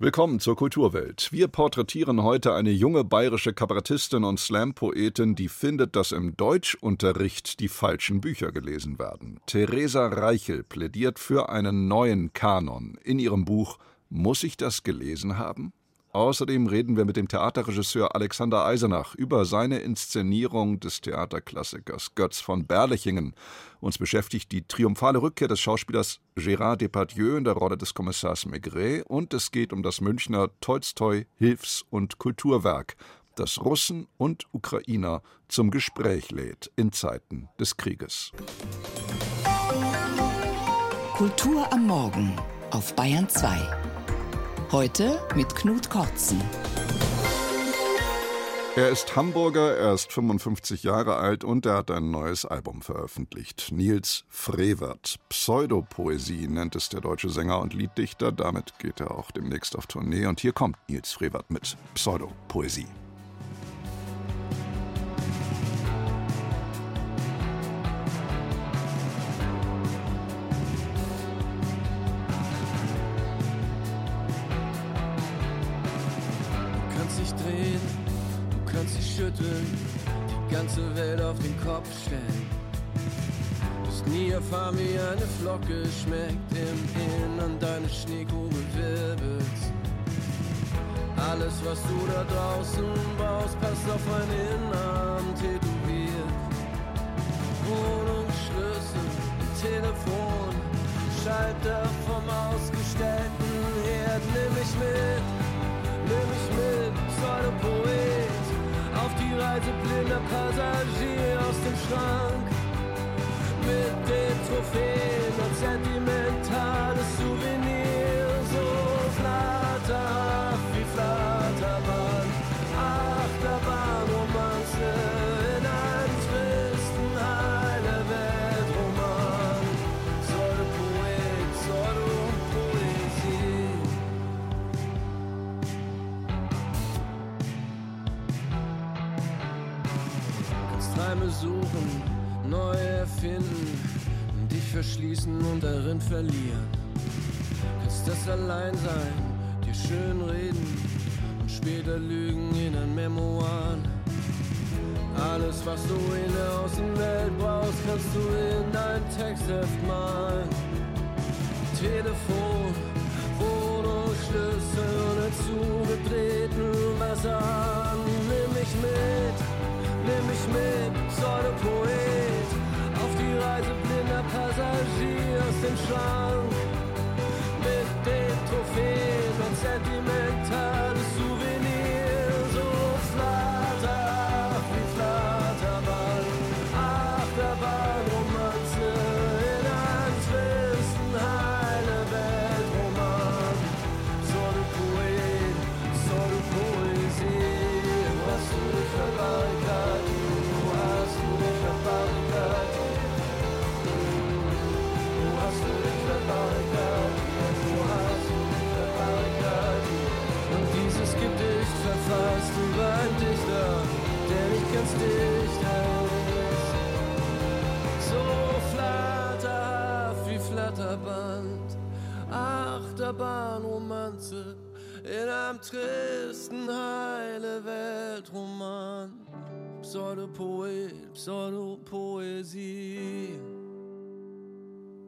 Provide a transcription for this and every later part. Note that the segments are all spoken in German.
Willkommen zur Kulturwelt. Wir porträtieren heute eine junge bayerische Kabarettistin und Slam-Poetin, die findet, dass im Deutschunterricht die falschen Bücher gelesen werden. Theresa Reichel plädiert für einen neuen Kanon in ihrem Buch Muss ich das gelesen haben? Außerdem reden wir mit dem Theaterregisseur Alexander Eisenach über seine Inszenierung des Theaterklassikers Götz von Berlichingen. Uns beschäftigt die triumphale Rückkehr des Schauspielers Gérard Depardieu in der Rolle des Kommissars Maigret und es geht um das Münchner Tolstoi Hilfs- und Kulturwerk, das Russen und Ukrainer zum Gespräch lädt in Zeiten des Krieges. Kultur am Morgen auf Bayern 2. Heute mit Knut Kortzen. Er ist Hamburger, er ist 55 Jahre alt und er hat ein neues Album veröffentlicht. Nils Frevert. Pseudopoesie nennt es der deutsche Sänger und Lieddichter. Damit geht er auch demnächst auf Tournee. Und hier kommt Nils Frevert mit Pseudopoesie. Kopf stellen. Bist nie erfahren, wie eine Flocke schmeckt im Innern deines Schneekugel wirbelst. Alles, was du da draußen brauchst, passt auf ein Innern tätowiert. Wohnungsschlüssel, Telefon, Schalter vom ausgestellten Herd. Nimm mich mit, auf die Reise blinder Passagier aus dem Schrank. Mit den Trophäen und sentimentales Souvenir, verschließen und darin verlieren. Kannst das Alleinsein dir schön reden und später lügen in ein Memoiren. Alles, was du in der Außenwelt brauchst, kannst du in dein Textheft malen. Telefon, Achterbahnromanze in einem tristen heile Weltroman. Pseudopoet, Pseudopoesie.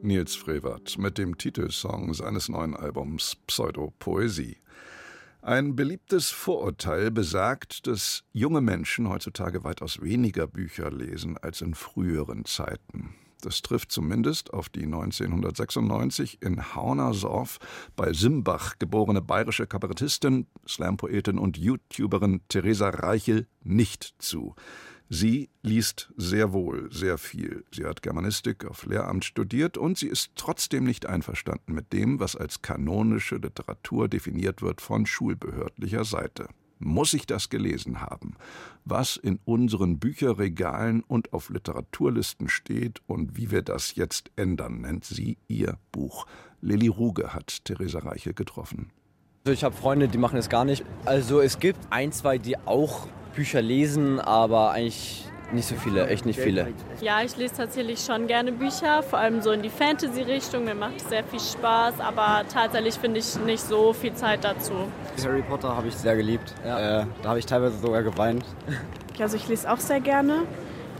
Nils Frevert mit dem Titelsong seines neuen Albums Pseudopoesie. Ein beliebtes Vorurteil besagt, dass junge Menschen heutzutage weitaus weniger Bücher lesen als in früheren Zeiten. Das trifft zumindest auf die 1996 in Haunersorf bei Simbach geborene bayerische Kabarettistin, Slampoetin und YouTuberin Theresa Reichel nicht zu. Sie liest sehr wohl sehr viel. Sie hat Germanistik auf Lehramt studiert und sie ist trotzdem nicht einverstanden mit dem, was als kanonische Literatur definiert wird von schulbehördlicher Seite. Muss ich das gelesen haben? Was in unseren Bücherregalen und auf Literaturlisten steht und wie wir das jetzt ändern, nennt sie ihr Buch. Lilly Ruge hat Theresa Reichel getroffen. Also ich habe Freunde, die machen es gar nicht. Also es gibt ein, zwei, die auch Bücher lesen, aber eigentlich Nicht so viele, echt nicht viele. Ja, ich lese tatsächlich schon gerne Bücher, vor allem so in die Fantasy-Richtung. Mir macht es sehr viel Spaß, aber tatsächlich finde ich nicht so viel Zeit dazu. Harry Potter habe ich sehr geliebt. Ja. Äh, da habe ich teilweise sogar geweint. Also ich lese auch sehr gerne.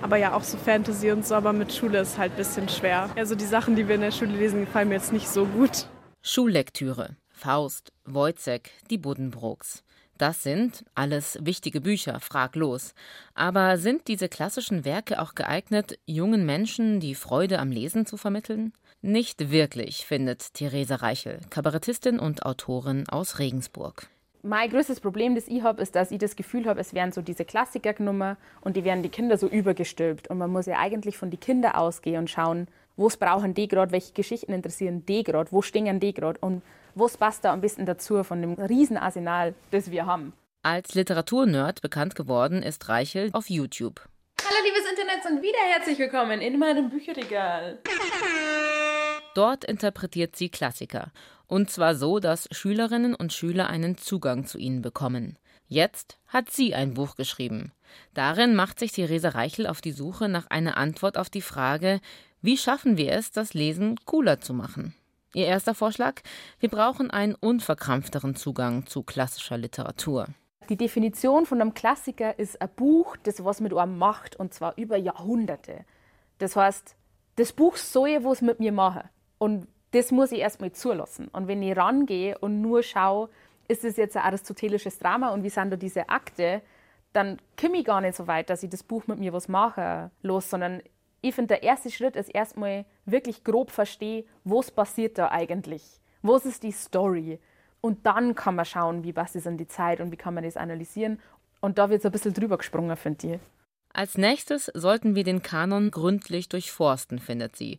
Aber ja, auch so Fantasy und so, aber mit Schule ist halt ein bisschen schwer. Also die Sachen, die wir in der Schule lesen, gefallen mir jetzt nicht so gut. Schullektüre. Faust, Wojcek, die Buddenbrooks. Das sind alles wichtige Bücher, fraglos. Aber sind diese klassischen Werke auch geeignet, jungen Menschen die Freude am Lesen zu vermitteln? Nicht wirklich, findet Theresa Reichel, Kabarettistin und Autorin aus Regensburg. Mein größtes Problem, das ich habe, ist, dass ich das Gefühl habe, es wären so diese Klassiker genommen und die werden die Kinder so übergestülpt. Und man muss ja eigentlich von den Kindern ausgehen und schauen, was brauchen die gerade, welche Geschichten interessieren die gerade, wo stehen die gerade und was passt da am besten dazu von dem Riesenarsenal, das wir haben. Als Literaturnerd bekannt geworden ist Reichel auf YouTube. Hallo liebes Internet und wieder herzlich willkommen in meinem Bücherregal. Dort interpretiert sie Klassiker. Und zwar so, dass Schülerinnen und Schüler einen Zugang zu ihnen bekommen. Jetzt hat sie ein Buch geschrieben. Darin macht sich Theresa Reichel auf die Suche nach einer Antwort auf die Frage, wie schaffen wir es, das Lesen cooler zu machen? Ihr erster Vorschlag? Wir brauchen einen unverkrampfteren Zugang zu klassischer Literatur. Die Definition von einem Klassiker ist ein Buch, das was mit einem macht, und zwar über Jahrhunderte. Das heißt, das Buch soll was mit mir machen. Und das muss ich erstmal zulassen. Und wenn ich rangehe und nur schaue, ist es jetzt ein aristotelisches Drama und wie sind da diese Akte, dann komme ich gar nicht so weit, dass ich das Buch mit mir was mache los, sondern ich finde, der erste Schritt ist erstmal wirklich grob verstehen, was passiert da eigentlich? Was ist die Story? Und dann kann man schauen, wie passt es in die Zeit und wie kann man das analysieren. Und da wird so ein bisschen drüber gesprungen, finde ich. Als nächstes sollten wir den Kanon gründlich durchforsten, findet sie.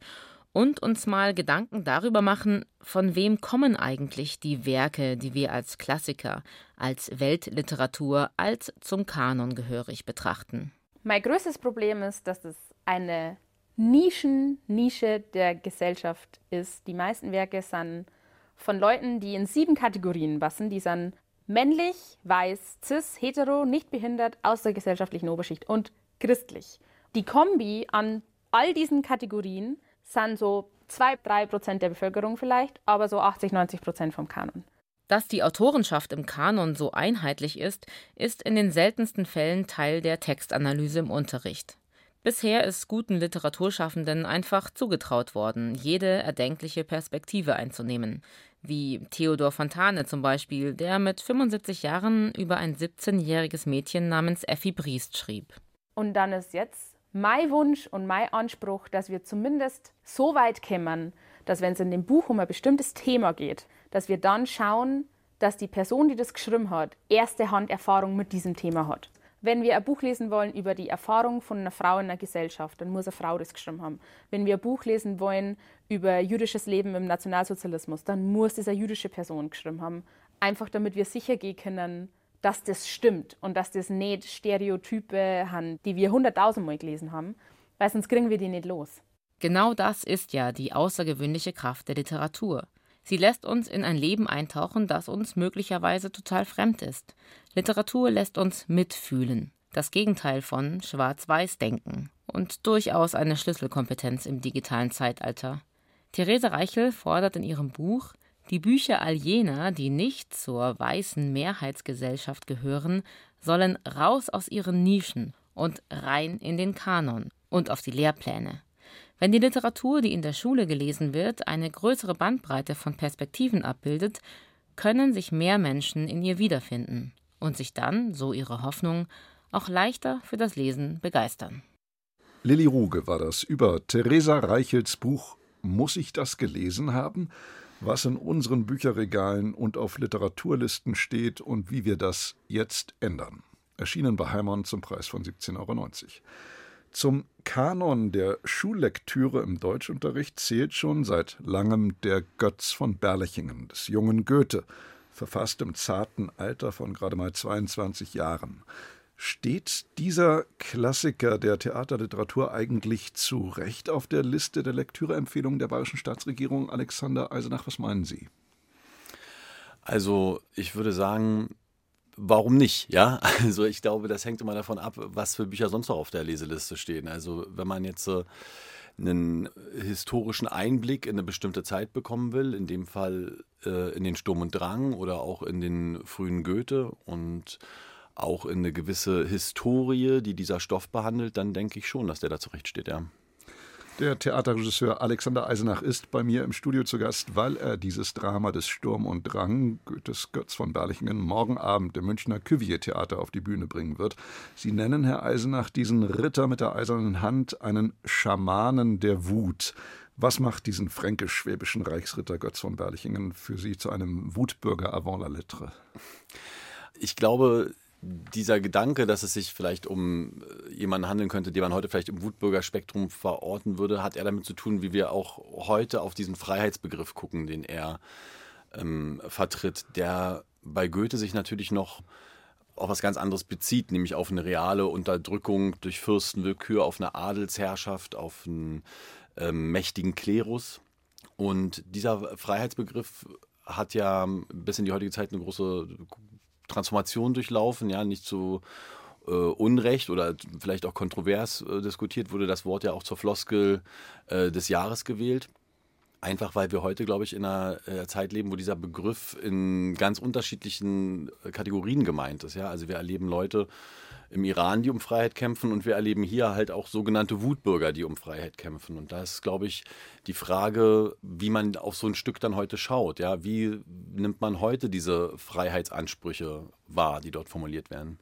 Und uns mal Gedanken darüber machen, von wem kommen eigentlich die Werke, die wir als Klassiker, als Weltliteratur, als zum Kanon gehörig betrachten. Mein größtes Problem ist, dass es eine Nischen-Nische der Gesellschaft ist. Die meisten Werke sind von Leuten, die in sieben Kategorien passen. Die sind männlich, weiß, cis, hetero, nicht behindert, aus der gesellschaftlichen Oberschicht und christlich. Die Kombi an all diesen Kategorien sind so 2-3 Prozent der Bevölkerung vielleicht, aber so 80, 90 Prozent vom Kanon. Dass die Autorenschaft im Kanon so einheitlich ist, ist in den seltensten Fällen Teil der Textanalyse im Unterricht. Bisher ist guten Literaturschaffenden einfach zugetraut worden, jede erdenkliche Perspektive einzunehmen, wie Theodor Fontane zum Beispiel, der mit 75 Jahren über ein 17-jähriges Mädchen namens Effi Briest schrieb. Und dann ist jetzt mein Wunsch und mein Anspruch, dass wir zumindest so weit kommen, dass wenn es in dem Buch um ein bestimmtes Thema geht, dass wir dann schauen, dass die Person, die das geschrieben hat, erste Hand Erfahrung mit diesem Thema hat. Wenn wir ein Buch lesen wollen über die Erfahrung von einer Frau in einer Gesellschaft, dann muss eine Frau das geschrieben haben. Wenn wir ein Buch lesen wollen über jüdisches Leben im Nationalsozialismus, dann muss das eine jüdische Person geschrieben haben. Einfach damit wir sicher gehen können, dass das stimmt und dass das nicht Stereotype haben, die wir hunderttausendmal gelesen haben, weil sonst kriegen wir die nicht los. Genau das ist ja die außergewöhnliche Kraft der Literatur. Sie lässt uns in ein Leben eintauchen, das uns möglicherweise total fremd ist. Literatur lässt uns mitfühlen. Das Gegenteil von Schwarz-Weiß-Denken. Und durchaus eine Schlüsselkompetenz im digitalen Zeitalter. Therese Reichel fordert in ihrem Buch, die Bücher all jener, die nicht zur weißen Mehrheitsgesellschaft gehören, sollen raus aus ihren Nischen und rein in den Kanon und auf die Lehrpläne. Wenn die Literatur, die in der Schule gelesen wird, eine größere Bandbreite von Perspektiven abbildet, können sich mehr Menschen in ihr wiederfinden und sich dann, so ihre Hoffnung, auch leichter für das Lesen begeistern. Lilly Ruge war das über Theresa Reichels Buch Muss ich das gelesen haben? Was in unseren Bücherregalen und auf Literaturlisten steht und wie wir das jetzt ändern. Erschienen bei Heimann zum Preis von 17,90 Euro. Zum Kanon der Schullektüre im Deutschunterricht zählt schon seit langem der Götz von Berlichingen des jungen Goethe, verfasst im zarten Alter von gerade mal 22 Jahren. Steht dieser Klassiker der Theaterliteratur eigentlich zu Recht auf der Liste der Lektüreempfehlungen der bayerischen Staatsregierung? Alexander Eisenach, was meinen Sie? Also, ich würde sagen, warum nicht? Ja, also ich glaube, das hängt immer davon ab, was für Bücher sonst noch auf der Leseliste stehen. Also wenn man jetzt äh, einen historischen Einblick in eine bestimmte Zeit bekommen will, in dem Fall äh, in den Sturm und Drang oder auch in den frühen Goethe und auch in eine gewisse Historie, die dieser Stoff behandelt, dann denke ich schon, dass der da zurechtsteht, ja. Der Theaterregisseur Alexander Eisenach ist bei mir im Studio zu Gast, weil er dieses Drama des Sturm und Drang Goethes Götz von Berlichingen morgen Abend im Münchner Cuvier Theater auf die Bühne bringen wird. Sie nennen, Herr Eisenach, diesen Ritter mit der eisernen Hand einen Schamanen der Wut. Was macht diesen fränkisch-schwäbischen Reichsritter Götz von Berlichingen für Sie zu einem Wutbürger avant la lettre? Ich glaube, dieser Gedanke, dass es sich vielleicht um äh, jemanden handeln könnte, den man heute vielleicht im Wutbürgerspektrum verorten würde, hat er damit zu tun, wie wir auch heute auf diesen Freiheitsbegriff gucken, den er ähm, vertritt, der bei Goethe sich natürlich noch auf was ganz anderes bezieht, nämlich auf eine reale Unterdrückung durch Fürstenwillkür, auf eine Adelsherrschaft, auf einen ähm, mächtigen Klerus. Und dieser Freiheitsbegriff hat ja bis in die heutige Zeit eine große Transformation durchlaufen, ja, nicht zu äh, Unrecht oder vielleicht auch kontrovers äh, diskutiert wurde das Wort ja auch zur Floskel äh, des Jahres gewählt. Einfach weil wir heute, glaube ich, in einer äh, Zeit leben, wo dieser Begriff in ganz unterschiedlichen äh, Kategorien gemeint ist. Ja? Also wir erleben Leute, im Iran, die um Freiheit kämpfen und wir erleben hier halt auch sogenannte Wutbürger, die um Freiheit kämpfen. Und da ist, glaube ich, die Frage, wie man auf so ein Stück dann heute schaut. Ja, wie nimmt man heute diese Freiheitsansprüche wahr, die dort formuliert werden?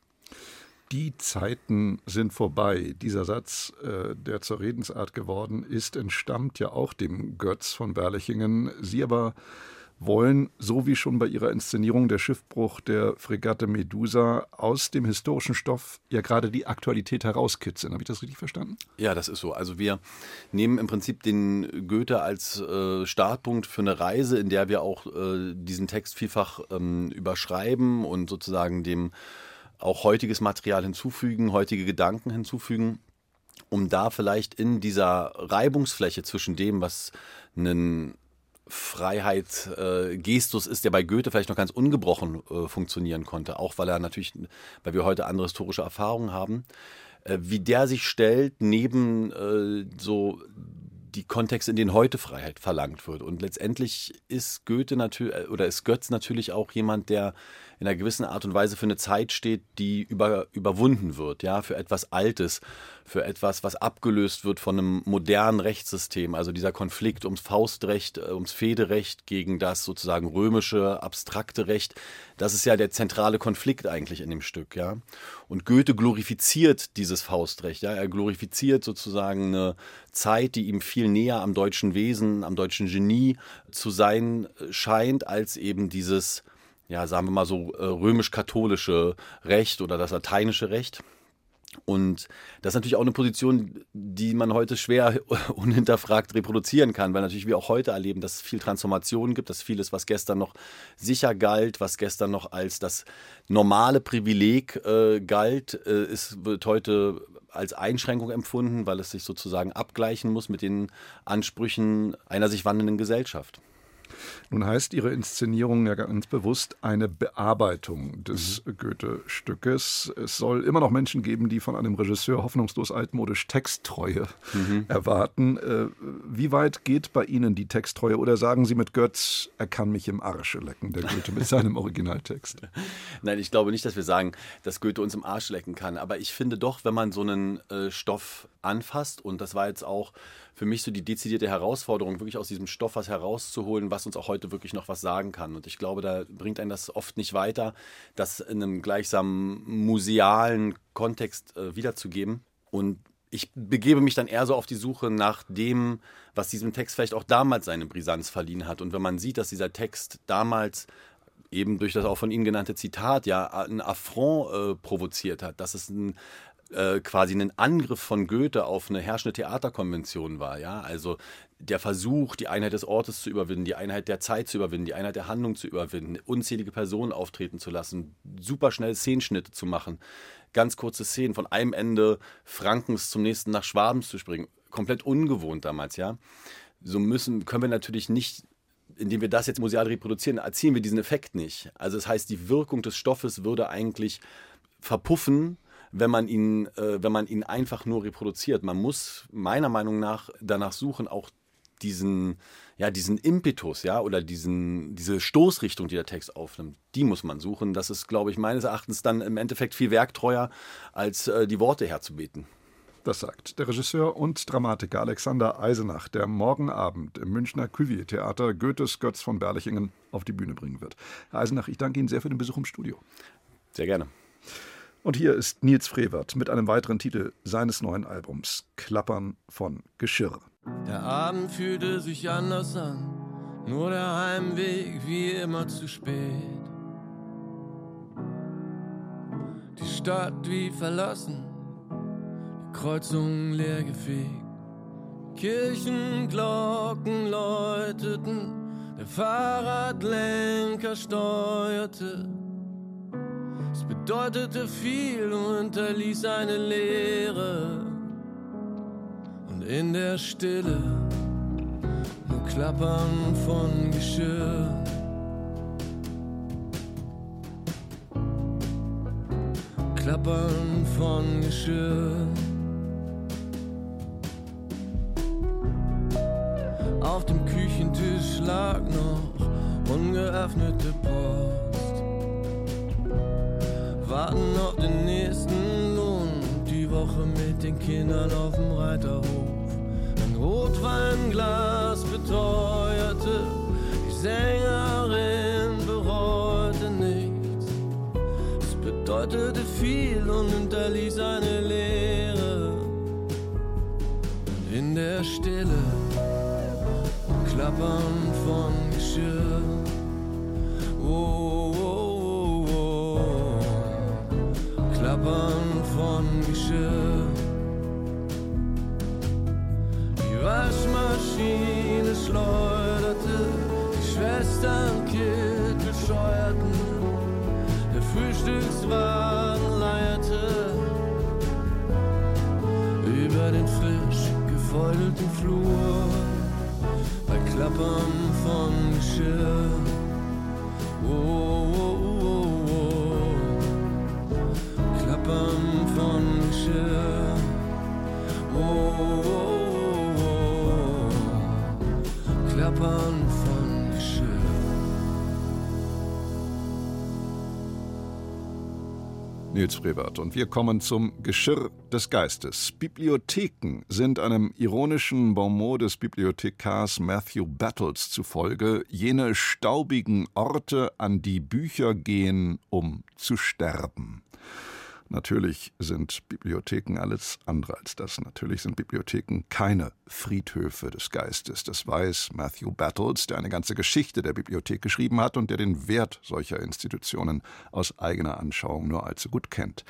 Die Zeiten sind vorbei. Dieser Satz, äh, der zur Redensart geworden ist, entstammt ja auch dem Götz von Berlichingen. Sie aber wollen, so wie schon bei ihrer Inszenierung der Schiffbruch der Fregatte Medusa, aus dem historischen Stoff ja gerade die Aktualität herauskitzeln. Habe ich das richtig verstanden? Ja, das ist so. Also wir nehmen im Prinzip den Goethe als äh, Startpunkt für eine Reise, in der wir auch äh, diesen Text vielfach ähm, überschreiben und sozusagen dem auch heutiges Material hinzufügen, heutige Gedanken hinzufügen um da vielleicht in dieser Reibungsfläche zwischen dem, was einen Freiheit äh, Gestus ist, der bei Goethe vielleicht noch ganz ungebrochen äh, funktionieren konnte, auch weil er natürlich, weil wir heute andere historische Erfahrungen haben, äh, wie der sich stellt neben äh, so die Kontexte, in denen heute Freiheit verlangt wird. Und letztendlich ist Goethe natürlich äh, oder ist Götz natürlich auch jemand, der in einer gewissen Art und Weise für eine Zeit steht, die über, überwunden wird, ja, für etwas Altes, für etwas, was abgelöst wird von einem modernen Rechtssystem. Also dieser Konflikt ums Faustrecht, äh, ums Federecht gegen das sozusagen römische, abstrakte Recht. Das ist ja der zentrale Konflikt eigentlich in dem Stück, ja. Und Goethe glorifiziert dieses Faustrecht, ja. Er glorifiziert sozusagen eine Zeit, die ihm viel näher am deutschen Wesen, am deutschen Genie zu sein scheint, als eben dieses ja, sagen wir mal so, äh, römisch-katholische Recht oder das lateinische Recht. Und das ist natürlich auch eine Position, die man heute schwer unhinterfragt reproduzieren kann, weil natürlich wir auch heute erleben, dass es viel Transformation gibt, dass vieles, was gestern noch sicher galt, was gestern noch als das normale Privileg äh, galt, äh, ist, wird heute als Einschränkung empfunden, weil es sich sozusagen abgleichen muss mit den Ansprüchen einer sich wandelnden Gesellschaft. Nun heißt Ihre Inszenierung ja ganz bewusst eine Bearbeitung des mhm. Goethe-Stückes. Es soll immer noch Menschen geben, die von einem Regisseur hoffnungslos altmodisch Texttreue mhm. erwarten. Äh, wie weit geht bei Ihnen die Texttreue? Oder sagen Sie mit Götz, er kann mich im Arsche lecken, der Goethe mit seinem Originaltext? Nein, ich glaube nicht, dass wir sagen, dass Goethe uns im Arsch lecken kann. Aber ich finde doch, wenn man so einen äh, Stoff anfasst, und das war jetzt auch für mich so die dezidierte Herausforderung, wirklich aus diesem Stoff was herauszuholen, was uns auch heute wirklich noch was sagen kann. Und ich glaube, da bringt einen das oft nicht weiter, das in einem gleichsam musealen Kontext äh, wiederzugeben. Und ich begebe mich dann eher so auf die Suche nach dem, was diesem Text vielleicht auch damals seine Brisanz verliehen hat. Und wenn man sieht, dass dieser Text damals eben durch das auch von Ihnen genannte Zitat ja ein Affront äh, provoziert hat, dass es ein äh, quasi ein Angriff von Goethe auf eine herrschende Theaterkonvention war. Ja? Also der Versuch, die Einheit des Ortes zu überwinden, die Einheit der Zeit zu überwinden, die Einheit der Handlung zu überwinden, unzählige Personen auftreten zu lassen, super schnell Szenenschnitte zu machen, ganz kurze Szenen von einem Ende Frankens zum nächsten nach Schwabens zu springen. Komplett ungewohnt damals, ja. So müssen, können wir natürlich nicht indem wir das jetzt museal reproduzieren, erzielen wir diesen Effekt nicht. Also das heißt, die Wirkung des Stoffes würde eigentlich verpuffen, wenn man ihn, äh, wenn man ihn einfach nur reproduziert. Man muss meiner Meinung nach danach suchen, auch diesen, ja, diesen Impetus, ja, oder diesen, diese Stoßrichtung, die der Text aufnimmt, die muss man suchen. Das ist, glaube ich, meines Erachtens dann im Endeffekt viel werktreuer, als äh, die Worte herzubeten. Das sagt der Regisseur und Dramatiker Alexander Eisenach, der morgen Abend im Münchner Cuvier-Theater Goethes Götz von Berlichingen auf die Bühne bringen wird. Herr Eisenach, ich danke Ihnen sehr für den Besuch im Studio. Sehr gerne. Und hier ist Nils Frevert mit einem weiteren Titel seines neuen Albums Klappern von Geschirr. Der Abend fühlte sich anders an, nur der Heimweg wie immer zu spät. Die Stadt wie verlassen, die Kreuzungen leer gefegt. Kirchenglocken läuteten, der Fahrradlenker steuerte. Bedeutete viel und hinterließ eine Leere. Und in der Stille nur Klappern von Geschirr. Klappern von Geschirr. Auf dem Küchentisch lag noch ungeöffnete Post. Warten auf den nächsten Lohn, die Woche mit den Kindern auf dem Reiterhof. Ein Rotweinglas beteuerte, die Sängerin bereute nichts. Es bedeutete viel und hinterließ eine Leere. Und in der Stille Klappern von Geschirr. Oh, gefäudelten Flur bei Klappern von Nils Frevert. Und wir kommen zum Geschirr des Geistes. Bibliotheken sind einem ironischen Bonmot des Bibliothekars Matthew Battles zufolge jene staubigen Orte, an die Bücher gehen, um zu sterben. Natürlich sind Bibliotheken alles andere als das. Natürlich sind Bibliotheken keine Friedhöfe des Geistes. Das weiß Matthew Battles, der eine ganze Geschichte der Bibliothek geschrieben hat und der den Wert solcher Institutionen aus eigener Anschauung nur allzu gut kennt.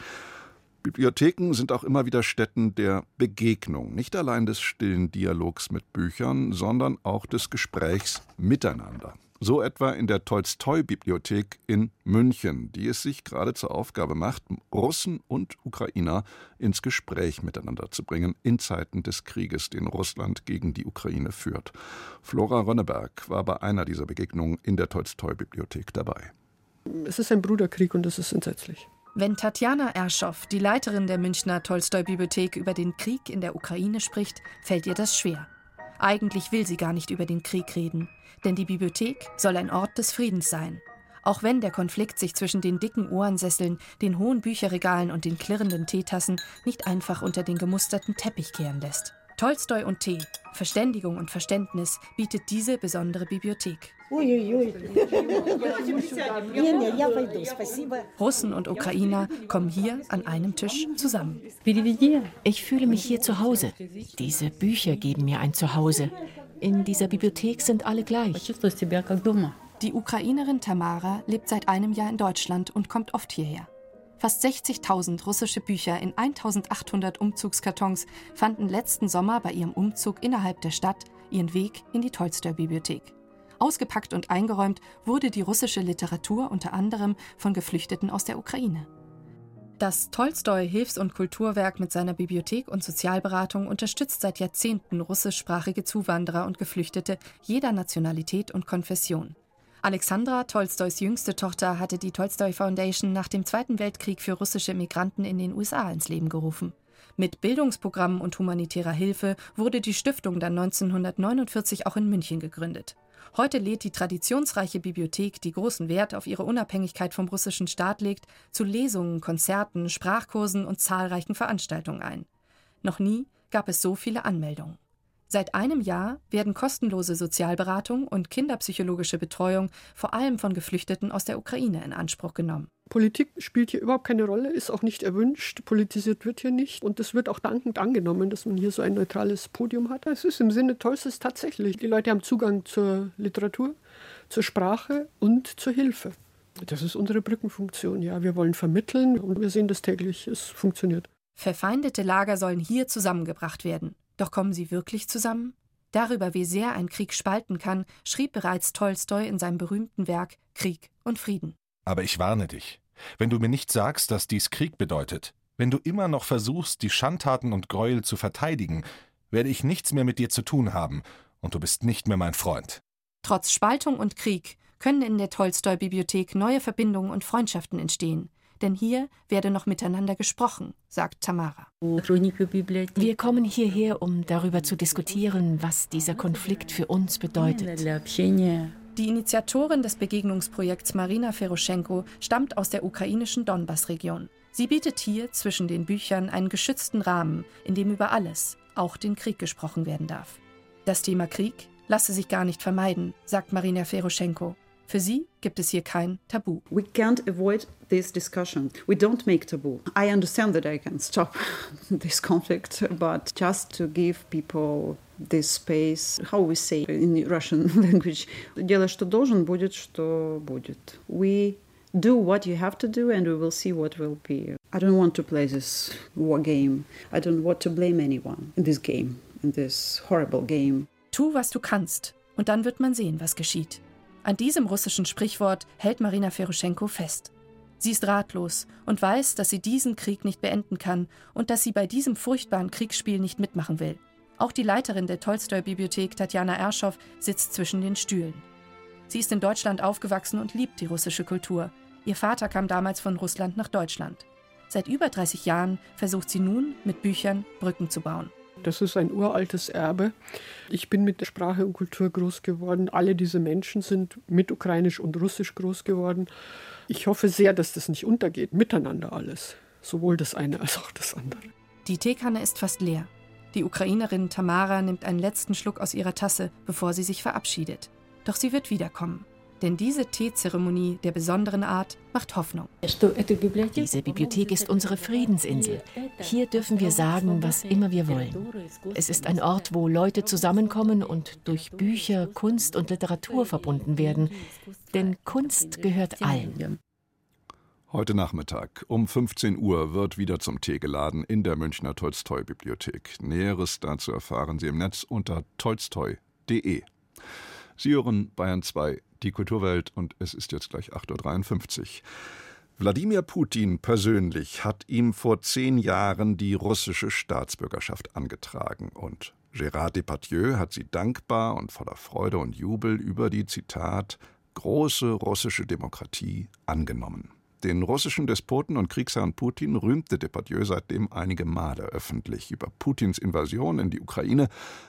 Bibliotheken sind auch immer wieder Stätten der Begegnung, nicht allein des stillen Dialogs mit Büchern, sondern auch des Gesprächs miteinander. So etwa in der Tolstoi-Bibliothek in München, die es sich gerade zur Aufgabe macht, Russen und Ukrainer ins Gespräch miteinander zu bringen in Zeiten des Krieges, den Russland gegen die Ukraine führt. Flora Rönneberg war bei einer dieser Begegnungen in der Tolstoi-Bibliothek dabei. Es ist ein Bruderkrieg und es ist entsetzlich. Wenn Tatjana Erschow, die Leiterin der Münchner Tolstoi-Bibliothek, über den Krieg in der Ukraine spricht, fällt ihr das schwer. Eigentlich will sie gar nicht über den Krieg reden, denn die Bibliothek soll ein Ort des Friedens sein. Auch wenn der Konflikt sich zwischen den dicken Ohrensesseln, den hohen Bücherregalen und den klirrenden Teetassen nicht einfach unter den gemusterten Teppich kehren lässt. Tolstoi und Tee, Verständigung und Verständnis bietet diese besondere Bibliothek. Russen und Ukrainer kommen hier an einem Tisch zusammen. Ich fühle mich hier zu Hause. Diese Bücher geben mir ein Zuhause. In dieser Bibliothek sind alle gleich. Die Ukrainerin Tamara lebt seit einem Jahr in Deutschland und kommt oft hierher. Fast 60.000 russische Bücher in 1.800 Umzugskartons fanden letzten Sommer bei ihrem Umzug innerhalb der Stadt ihren Weg in die Tolstoi-Bibliothek. Ausgepackt und eingeräumt wurde die russische Literatur unter anderem von Geflüchteten aus der Ukraine. Das Tolstoi Hilfs- und Kulturwerk mit seiner Bibliothek und Sozialberatung unterstützt seit Jahrzehnten russischsprachige Zuwanderer und Geflüchtete jeder Nationalität und Konfession. Alexandra, Tolstois jüngste Tochter, hatte die Tolstoi Foundation nach dem Zweiten Weltkrieg für russische Migranten in den USA ins Leben gerufen. Mit Bildungsprogrammen und humanitärer Hilfe wurde die Stiftung dann 1949 auch in München gegründet. Heute lädt die traditionsreiche Bibliothek, die großen Wert auf ihre Unabhängigkeit vom russischen Staat legt, zu Lesungen, Konzerten, Sprachkursen und zahlreichen Veranstaltungen ein. Noch nie gab es so viele Anmeldungen. Seit einem Jahr werden kostenlose Sozialberatung und kinderpsychologische Betreuung vor allem von Geflüchteten aus der Ukraine in Anspruch genommen. Politik spielt hier überhaupt keine Rolle, ist auch nicht erwünscht, politisiert wird hier nicht und es wird auch dankend angenommen, dass man hier so ein neutrales Podium hat. Es ist im Sinne Tollstes tatsächlich. Die Leute haben Zugang zur Literatur, zur Sprache und zur Hilfe. Das ist unsere Brückenfunktion. Ja, wir wollen vermitteln und wir sehen das täglich. Es funktioniert. Verfeindete Lager sollen hier zusammengebracht werden. Doch kommen sie wirklich zusammen? Darüber, wie sehr ein Krieg spalten kann, schrieb bereits Tolstoi in seinem berühmten Werk Krieg und Frieden. Aber ich warne dich. Wenn du mir nicht sagst, dass dies Krieg bedeutet, wenn du immer noch versuchst, die Schandtaten und Gräuel zu verteidigen, werde ich nichts mehr mit dir zu tun haben, und du bist nicht mehr mein Freund. Trotz Spaltung und Krieg können in der Tolstoi-Bibliothek neue Verbindungen und Freundschaften entstehen denn hier werde noch miteinander gesprochen, sagt Tamara. Wir kommen hierher, um darüber zu diskutieren, was dieser Konflikt für uns bedeutet. Die Initiatorin des Begegnungsprojekts Marina Feroschenko stammt aus der ukrainischen Donbass-Region. Sie bietet hier zwischen den Büchern einen geschützten Rahmen, in dem über alles, auch den Krieg gesprochen werden darf. Das Thema Krieg lasse sich gar nicht vermeiden, sagt Marina Feroschenko. Für sie gibt es hier kein Tabu. We can't avoid this discussion. We don't make taboo. I understand that I can stop this conflict, but just to give people this space, how we say in Russian language, делай, что должен, будет, что будет. We do what you have to do and we will see what will be. I don't want to play this war game. I don't want to blame anyone in this game, in this horrible game. Tu, was du kannst, und dann wird man sehen, was geschieht. An diesem russischen Sprichwort hält Marina Feroschenko fest. Sie ist ratlos und weiß, dass sie diesen Krieg nicht beenden kann und dass sie bei diesem furchtbaren Kriegsspiel nicht mitmachen will. Auch die Leiterin der Tolstoi-Bibliothek, Tatjana Erschow, sitzt zwischen den Stühlen. Sie ist in Deutschland aufgewachsen und liebt die russische Kultur. Ihr Vater kam damals von Russland nach Deutschland. Seit über 30 Jahren versucht sie nun, mit Büchern Brücken zu bauen. Das ist ein uraltes Erbe. Ich bin mit Sprache und Kultur groß geworden. Alle diese Menschen sind mit Ukrainisch und Russisch groß geworden. Ich hoffe sehr, dass das nicht untergeht, miteinander alles. Sowohl das eine als auch das andere. Die Teekanne ist fast leer. Die Ukrainerin Tamara nimmt einen letzten Schluck aus ihrer Tasse, bevor sie sich verabschiedet. Doch sie wird wiederkommen. Denn diese Teezeremonie der besonderen Art macht Hoffnung. Diese Bibliothek ist unsere Friedensinsel. Hier dürfen wir sagen, was immer wir wollen. Es ist ein Ort, wo Leute zusammenkommen und durch Bücher, Kunst und Literatur verbunden werden. Denn Kunst gehört allen. Heute Nachmittag um 15 Uhr wird wieder zum Tee geladen in der Münchner Tolstoi-Bibliothek. Näheres dazu erfahren Sie im Netz unter tolstoi.de. Sie hören Bayern 2 die Kulturwelt und es ist jetzt gleich 8.53 Uhr. Wladimir Putin persönlich hat ihm vor zehn Jahren die russische Staatsbürgerschaft angetragen und Gérard Depardieu hat sie dankbar und voller Freude und Jubel über die Zitat große russische Demokratie angenommen. Den russischen Despoten und Kriegsherrn Putin rühmte Depardieu seitdem einige Male öffentlich. Über Putins Invasion in die Ukraine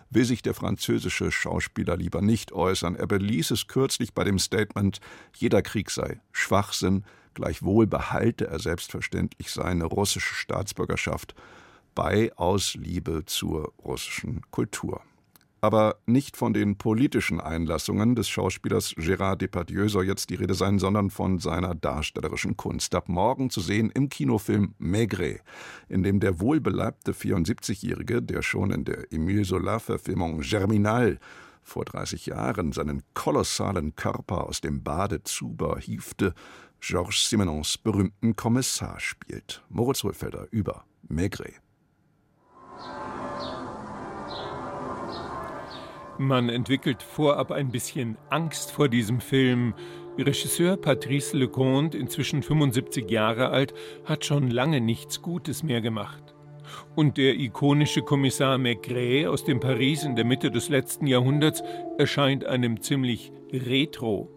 will sich der französische Schauspieler lieber nicht äußern. Er beließ es kürzlich bei dem Statement, jeder Krieg sei Schwachsinn, gleichwohl behalte er selbstverständlich seine russische Staatsbürgerschaft bei aus Liebe zur russischen Kultur aber nicht von den politischen Einlassungen des Schauspielers Gérard Depardieu soll jetzt die Rede sein, sondern von seiner darstellerischen Kunst. Ab morgen zu sehen im Kinofilm Maigret, in dem der wohlbeleibte 74-Jährige, der schon in der Emile Solar-Verfilmung Germinal vor 30 Jahren seinen kolossalen Körper aus dem Badezuber hiefte, Georges Simenons berühmten Kommissar spielt. Moritz Röfelder über Maigret. Man entwickelt vorab ein bisschen Angst vor diesem Film, Regisseur Patrice Lecomte, inzwischen 75 Jahre alt, hat schon lange nichts Gutes mehr gemacht. Und der ikonische Kommissar Maigret aus dem Paris in der Mitte des letzten Jahrhunderts erscheint einem ziemlich retro.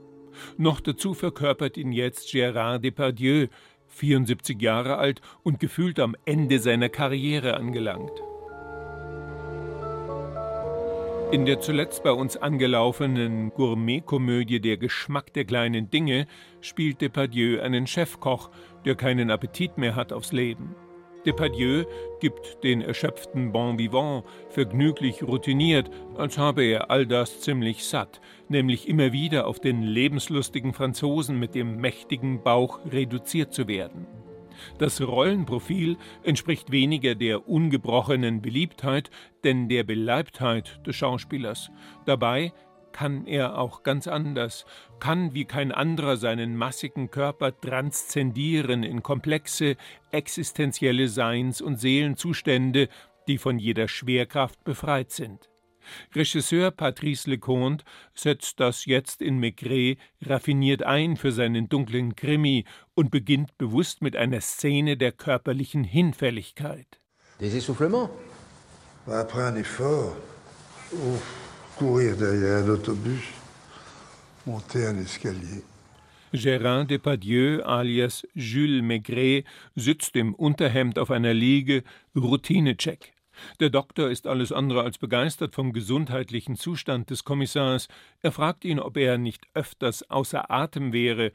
Noch dazu verkörpert ihn jetzt Gérard Depardieu, 74 Jahre alt und gefühlt am Ende seiner Karriere angelangt. In der zuletzt bei uns angelaufenen Gourmet-Komödie Der Geschmack der kleinen Dinge spielt Depardieu einen Chefkoch, der keinen Appetit mehr hat aufs Leben. Depardieu gibt den erschöpften Bon Vivant vergnüglich routiniert, als habe er all das ziemlich satt, nämlich immer wieder auf den lebenslustigen Franzosen mit dem mächtigen Bauch reduziert zu werden. Das Rollenprofil entspricht weniger der ungebrochenen Beliebtheit, denn der Beleibtheit des Schauspielers. Dabei kann er auch ganz anders, kann wie kein anderer seinen massigen Körper transzendieren in komplexe, existenzielle Seins- und Seelenzustände, die von jeder Schwerkraft befreit sind. Regisseur Patrice Leconte setzt das jetzt in Maigret raffiniert ein für seinen dunklen Krimi und beginnt bewusst mit einer Szene der körperlichen Hinfälligkeit. Des essoufflements Après un effort. Ouf courir derrière un autobus, monter un escalier. Gérard Depardieu alias Jules Maigret sitzt im Unterhemd auf einer Liege, Routinecheck. Der Doktor ist alles andere als begeistert vom gesundheitlichen Zustand des Kommissars. Er fragt ihn, ob er nicht öfters außer Atem wäre.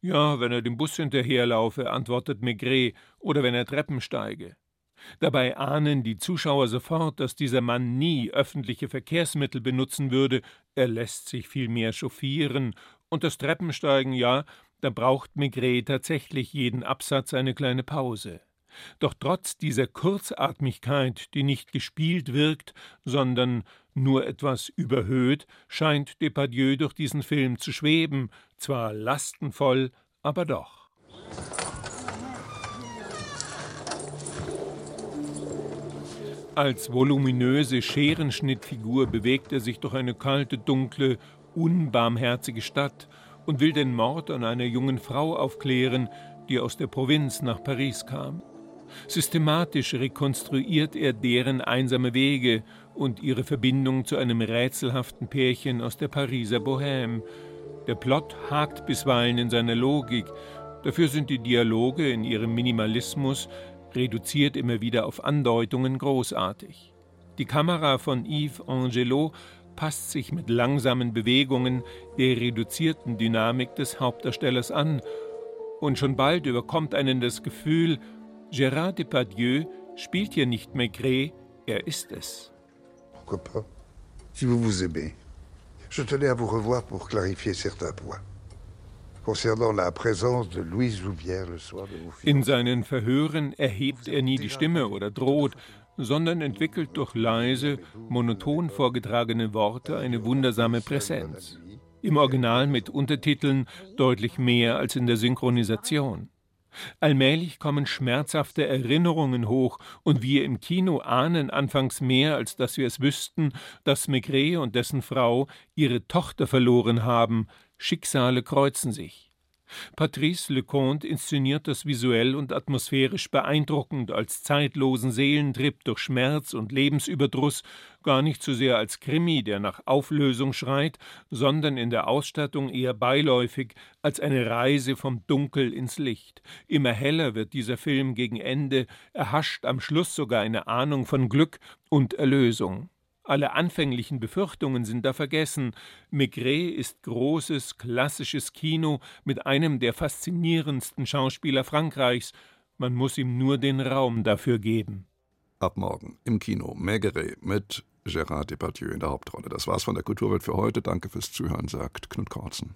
Ja, wenn er dem Bus hinterherlaufe, antwortet Maigret, oder wenn er Treppen steige. Dabei ahnen die Zuschauer sofort, dass dieser Mann nie öffentliche Verkehrsmittel benutzen würde, er lässt sich vielmehr chauffieren, und das Treppensteigen, ja, da braucht Maigret tatsächlich jeden Absatz eine kleine Pause. Doch trotz dieser Kurzatmigkeit, die nicht gespielt wirkt, sondern nur etwas überhöht, scheint Depardieu durch diesen Film zu schweben, zwar lastenvoll, aber doch. Als voluminöse Scherenschnittfigur bewegt er sich durch eine kalte, dunkle, unbarmherzige Stadt und will den Mord an einer jungen Frau aufklären, die aus der Provinz nach Paris kam. Systematisch rekonstruiert er deren einsame Wege und ihre Verbindung zu einem rätselhaften Pärchen aus der Pariser Bohème. Der Plot hakt bisweilen in seiner Logik, dafür sind die Dialoge in ihrem Minimalismus reduziert immer wieder auf Andeutungen großartig. Die Kamera von Yves Angelo passt sich mit langsamen Bewegungen der reduzierten Dynamik des Hauptdarstellers an, und schon bald überkommt einen das Gefühl, Gérard Depardieu spielt hier nicht Maigret, er ist es. Pourquoi pas Si vous vous aimez. Je tenais à vous revoir pour clarifier certains points. In seinen Verhören erhebt er nie die Stimme oder droht, sondern entwickelt durch leise, monoton vorgetragene Worte eine wundersame Präsenz. Im Original mit Untertiteln deutlich mehr als in der Synchronisation. Allmählich kommen schmerzhafte Erinnerungen hoch, und wir im Kino ahnen anfangs mehr, als dass wir es wüssten, dass Maigret und dessen Frau ihre Tochter verloren haben, Schicksale kreuzen sich. Patrice Leconte inszeniert das visuell und atmosphärisch beeindruckend als zeitlosen Seelentrip durch Schmerz und Lebensüberdruss, gar nicht so sehr als Krimi, der nach Auflösung schreit, sondern in der Ausstattung eher beiläufig als eine Reise vom Dunkel ins Licht. Immer heller wird dieser Film gegen Ende, erhascht am Schluss sogar eine Ahnung von Glück und Erlösung. Alle anfänglichen Befürchtungen sind da vergessen. Maigret ist großes, klassisches Kino mit einem der faszinierendsten Schauspieler Frankreichs. Man muss ihm nur den Raum dafür geben. Ab morgen im Kino Maigret mit Gérard Depardieu in der Hauptrolle. Das war's von der Kulturwelt für heute. Danke fürs Zuhören, sagt Knut Korzen.